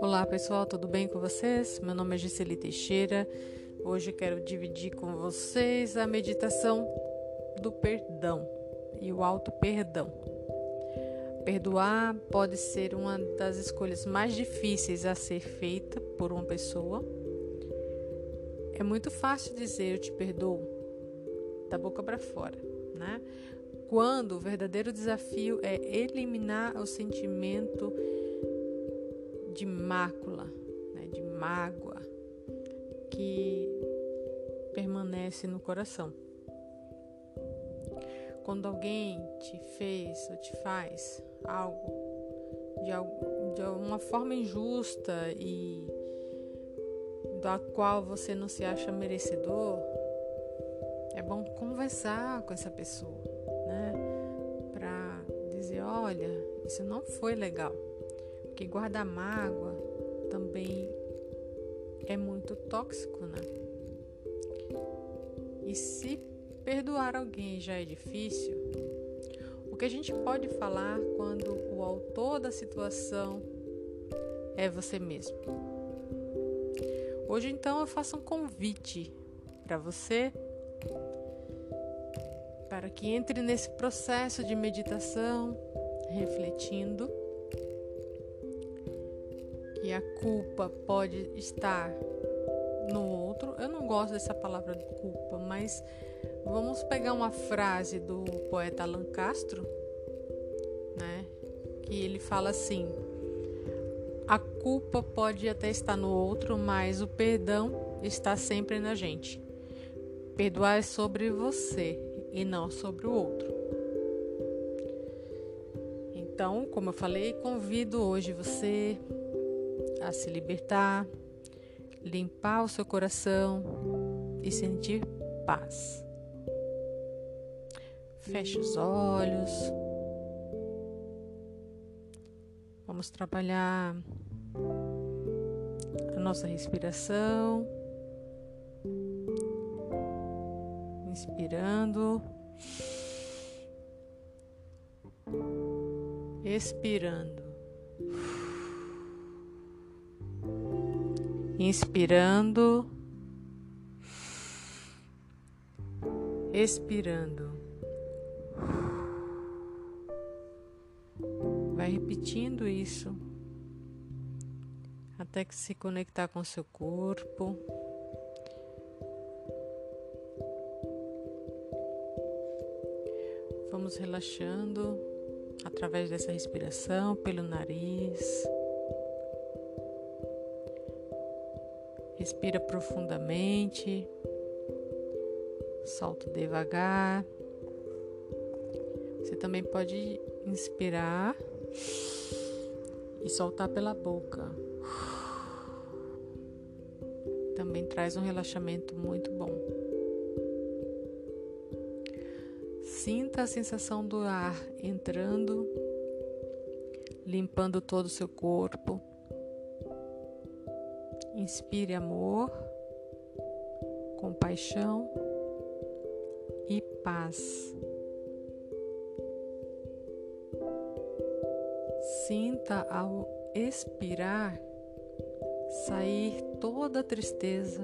Olá pessoal, tudo bem com vocês? Meu nome é Gisele Teixeira. Hoje quero dividir com vocês a meditação do perdão e o auto perdão. Perdoar pode ser uma das escolhas mais difíceis a ser feita por uma pessoa. É muito fácil dizer eu te perdoo da boca para fora, né? Quando o verdadeiro desafio é eliminar o sentimento de mácula, né, de mágoa que permanece no coração. Quando alguém te fez ou te faz algo de, de uma forma injusta e da qual você não se acha merecedor, é bom conversar com essa pessoa, olha, isso não foi legal. Porque guardar mágoa também é muito tóxico, né? E se perdoar alguém já é difícil, o que a gente pode falar quando o autor da situação é você mesmo? Hoje então eu faço um convite para você para que entre nesse processo de meditação, refletindo que a culpa pode estar no outro. Eu não gosto dessa palavra culpa, mas vamos pegar uma frase do poeta Alan Castro, né? Que ele fala assim: a culpa pode até estar no outro, mas o perdão está sempre na gente. Perdoar é sobre você e não sobre o outro. Como eu falei, convido hoje você a se libertar, limpar o seu coração e sentir paz. Feche os olhos. Vamos trabalhar a nossa respiração. Inspirando. Expirando. inspirando, expirando. Vai repetindo isso até que se conectar com seu corpo. Vamos relaxando através dessa respiração pelo nariz. Respira profundamente. Solta devagar. Você também pode inspirar e soltar pela boca. Também traz um relaxamento muito bom. Sinta a sensação do ar entrando, limpando todo o seu corpo. Inspire amor, compaixão e paz. Sinta ao expirar sair toda tristeza,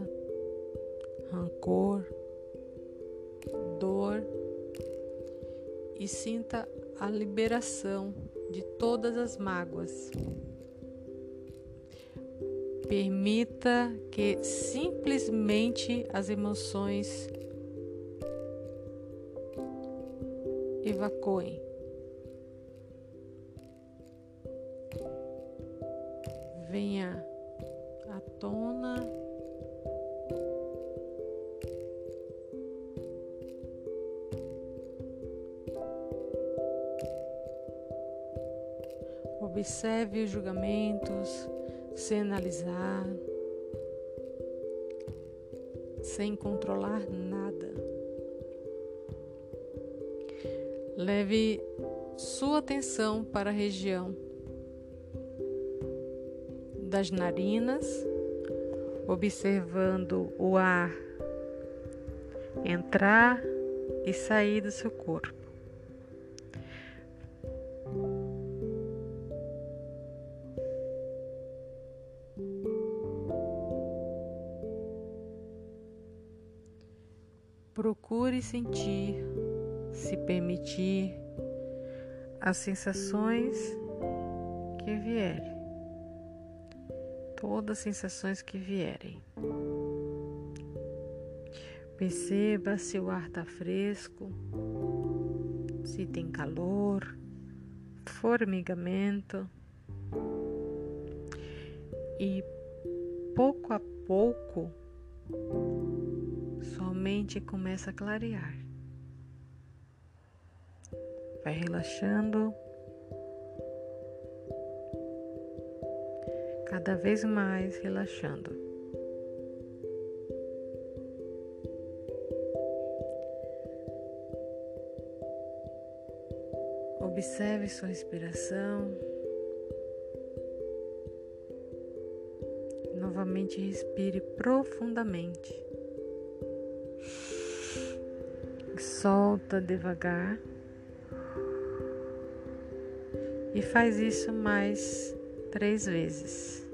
rancor, dor e sinta a liberação de todas as mágoas. Permita que simplesmente as emoções evacuem. Venha à tona. Observe os julgamentos, sem analisar, sem controlar nada. Leve sua atenção para a região das narinas, observando o ar entrar e sair do seu corpo. Procure sentir, se permitir as sensações que vierem. Todas as sensações que vierem. Perceba se o ar está fresco, se tem calor, formigamento. E pouco a pouco, sua mente começa a clarear. Vai relaxando. Cada vez mais relaxando. Observe sua respiração. Novamente respire profundamente. Solta devagar. E faz isso mais três vezes.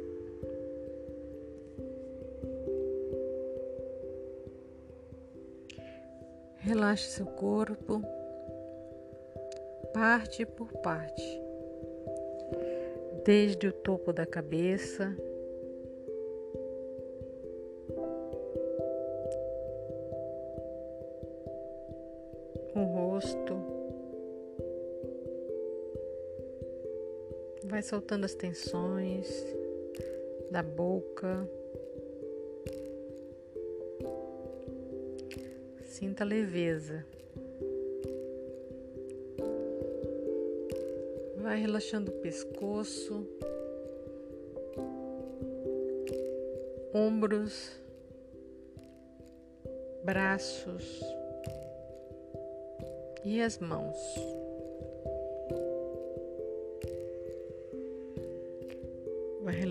Relaxe seu corpo, parte por parte, desde o topo da cabeça soltando as tensões da boca. Sinta leveza. Vai relaxando o pescoço, ombros, braços e as mãos.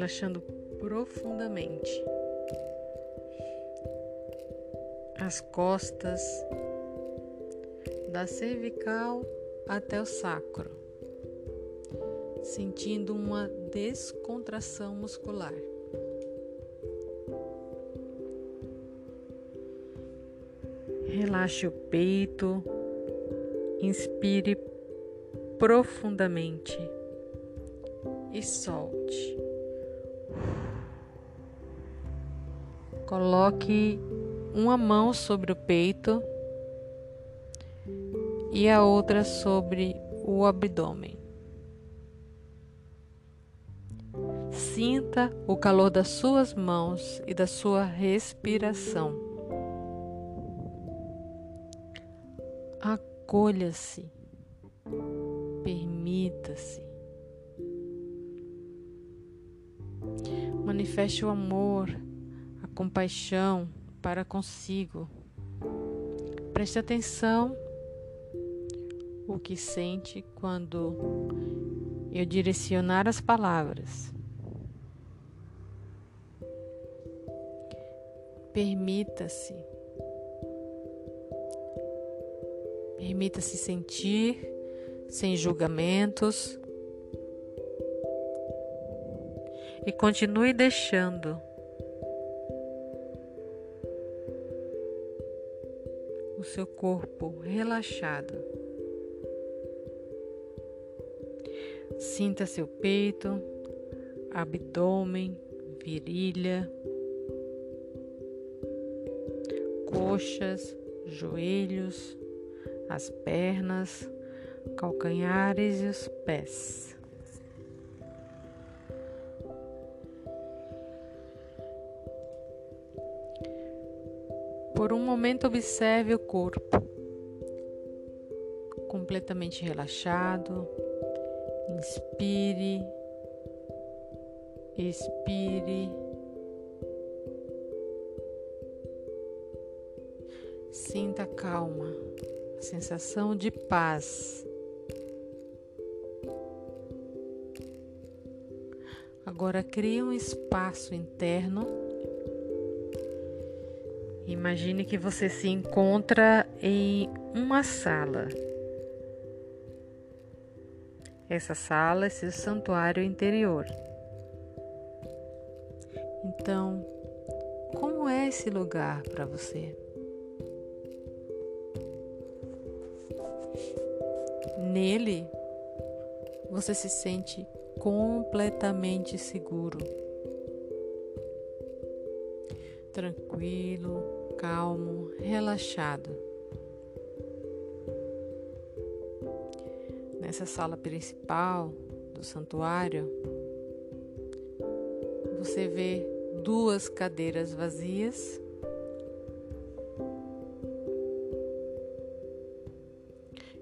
Relaxando profundamente as costas, da cervical até o sacro, sentindo uma descontração muscular. Relaxe o peito, inspire profundamente e solte. Coloque uma mão sobre o peito e a outra sobre o abdômen. Sinta o calor das suas mãos e da sua respiração. Acolha-se, permita-se. Manifeste o amor, compaixão para consigo. Preste atenção o que sente quando eu direcionar as palavras. Permita-se. Permita-se sentir sem julgamentos. E continue deixando seu corpo relaxado. Sinta seu peito, abdômen, virilha, coxas, joelhos, as pernas, calcanhares e os pés. Por um momento, observe o corpo completamente relaxado. Inspire, expire. Sinta calma, sensação de paz. Agora crie um espaço interno. Imagine que você se encontra em uma sala. Essa sala é seu santuário interior. Então, como é esse lugar para você? Nele, você se sente completamente seguro, tranquilo, calmo, relaxado. Nessa sala principal do santuário, você vê duas cadeiras vazias.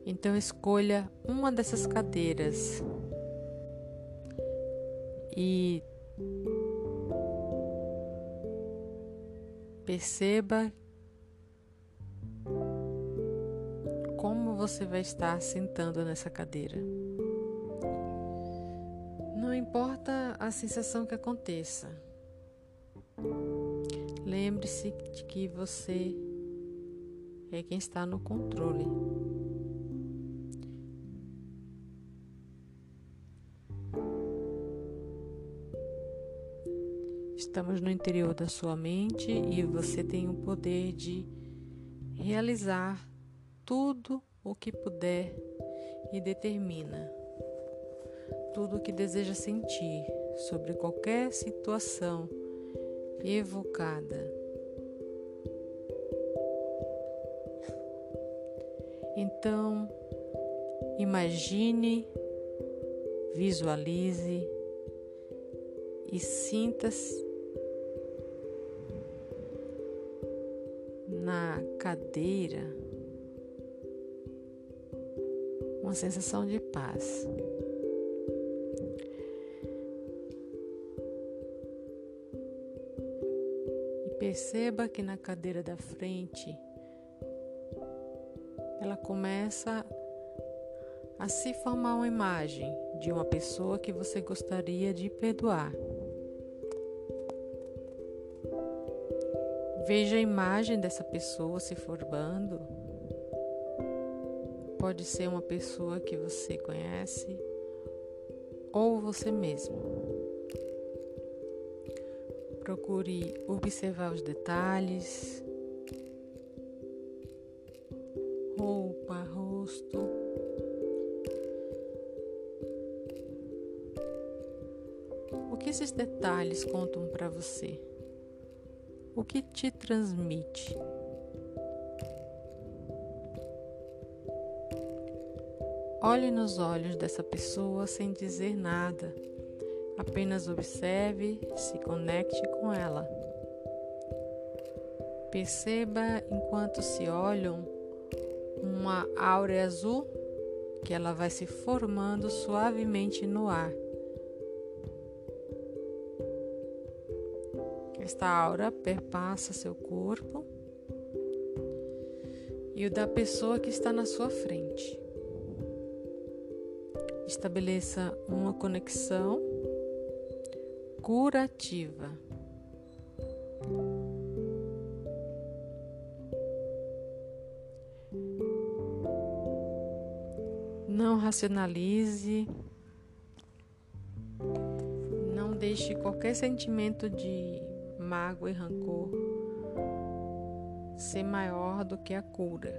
Então escolha uma dessas cadeiras e perceba como você vai estar sentando nessa cadeira. Não importa a sensação que aconteça, lembre-se de que você é quem está no controle. Estamos no interior da sua mente e você tem o poder de realizar tudo o que puder e determina tudo o que deseja sentir sobre qualquer situação evocada. Então, imagine, visualize e sinta-se cadeira uma sensação de paz. E perceba que na cadeira da frente ela começa a se formar uma imagem de uma pessoa que você gostaria de perdoar. Veja a imagem dessa pessoa se formando. Pode ser uma pessoa que você conhece ou você mesmo. Procure observar os detalhes, roupa, rosto. O que esses detalhes contam para você? O que te transmite? Olhe nos olhos dessa pessoa sem dizer nada. Apenas observe, se conecte com ela. Perceba enquanto se olham uma áurea azul que ela vai se formando suavemente no ar. Esta aura perpassa seu corpo e o da pessoa que está na sua frente. Estabeleça uma conexão curativa. Não racionalize, não deixe qualquer sentimento de mágoa e rancor ser maior do que a cura.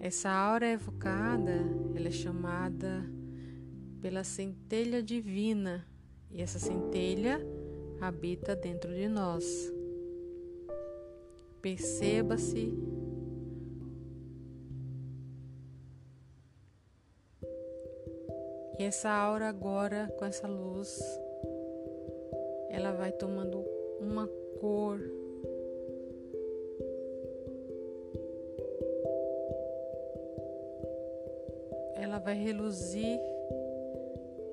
Essa aura evocada, ela é chamada pela centelha divina, e essa centelha habita dentro de nós. Perceba-se E essa aura agora, com essa luz, ela vai tomando uma cor. Ela vai reluzir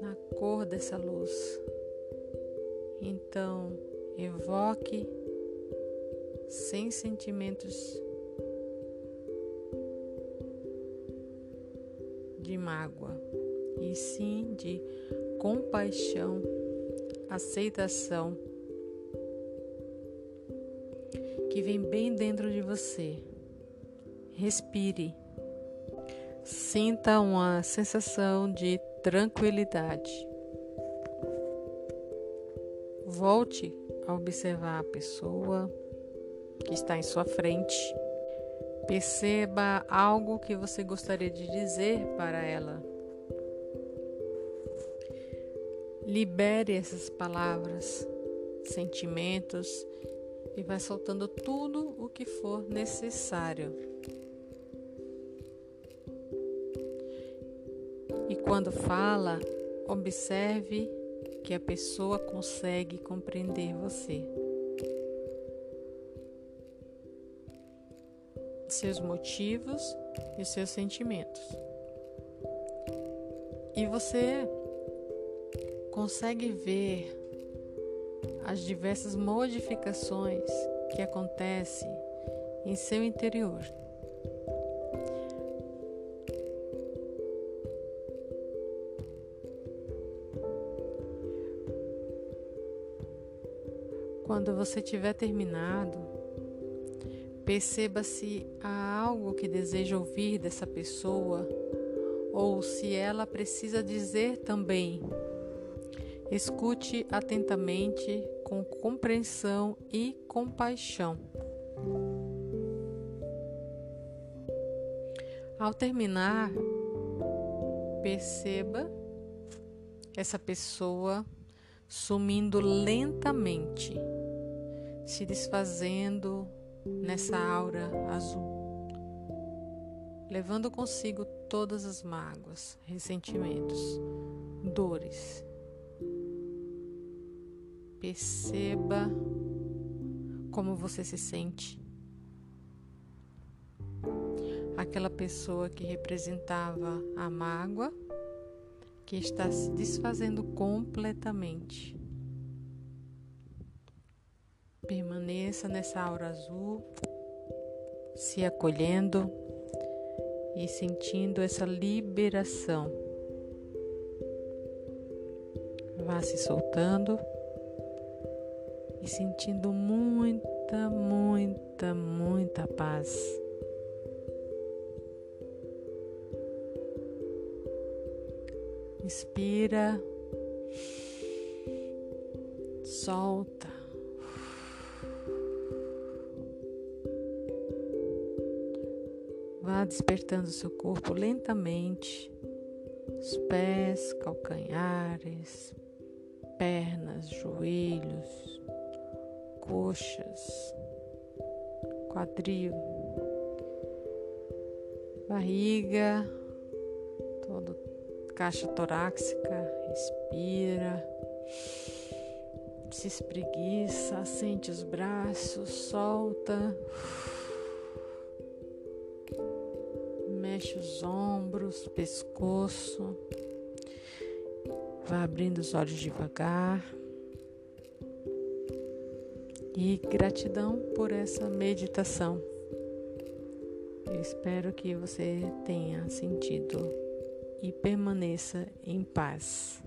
na cor dessa luz. Então, evoque sem sentimentos de mágoa e sim de compaixão, aceitação que vem bem dentro de você. Respire. Sinta uma sensação de tranquilidade. Volte a observar a pessoa. que está em sua frente. Perceba algo que você gostaria de dizer para ela. Libere essas palavras, sentimentos e vai soltando tudo o que for necessário. E quando fala, observe que a pessoa consegue compreender você. Seus motivos e seus sentimentos. E você consegue ver as diversas modificações que acontecem em seu interior. Quando você tiver terminado, perceba se há algo que deseja ouvir dessa pessoa ou se ela precisa dizer também Escute atentamente, com compreensão e compaixão. Ao terminar, perceba essa pessoa sumindo lentamente, se desfazendo nessa aura azul, levando consigo todas as mágoas, ressentimentos, dores Perceba como você se sente. Aquela pessoa que representava a mágoa, que está se desfazendo completamente. Permaneça nessa aura azul, se acolhendo e sentindo essa liberação. Vá se soltando e sentindo muita, muita, muita paz. Inspira, solta. Vá despertando seu corpo lentamente, os pés, calcanhares, pernas, joelhos, coxas, quadril, barriga, toda caixa torácica, respira, se espreguiça, sente os braços, solta, mexe os ombros, pescoço, vai abrindo os olhos devagar e gratidão por essa meditação. Eu espero que você tenha sentido e permaneça em paz.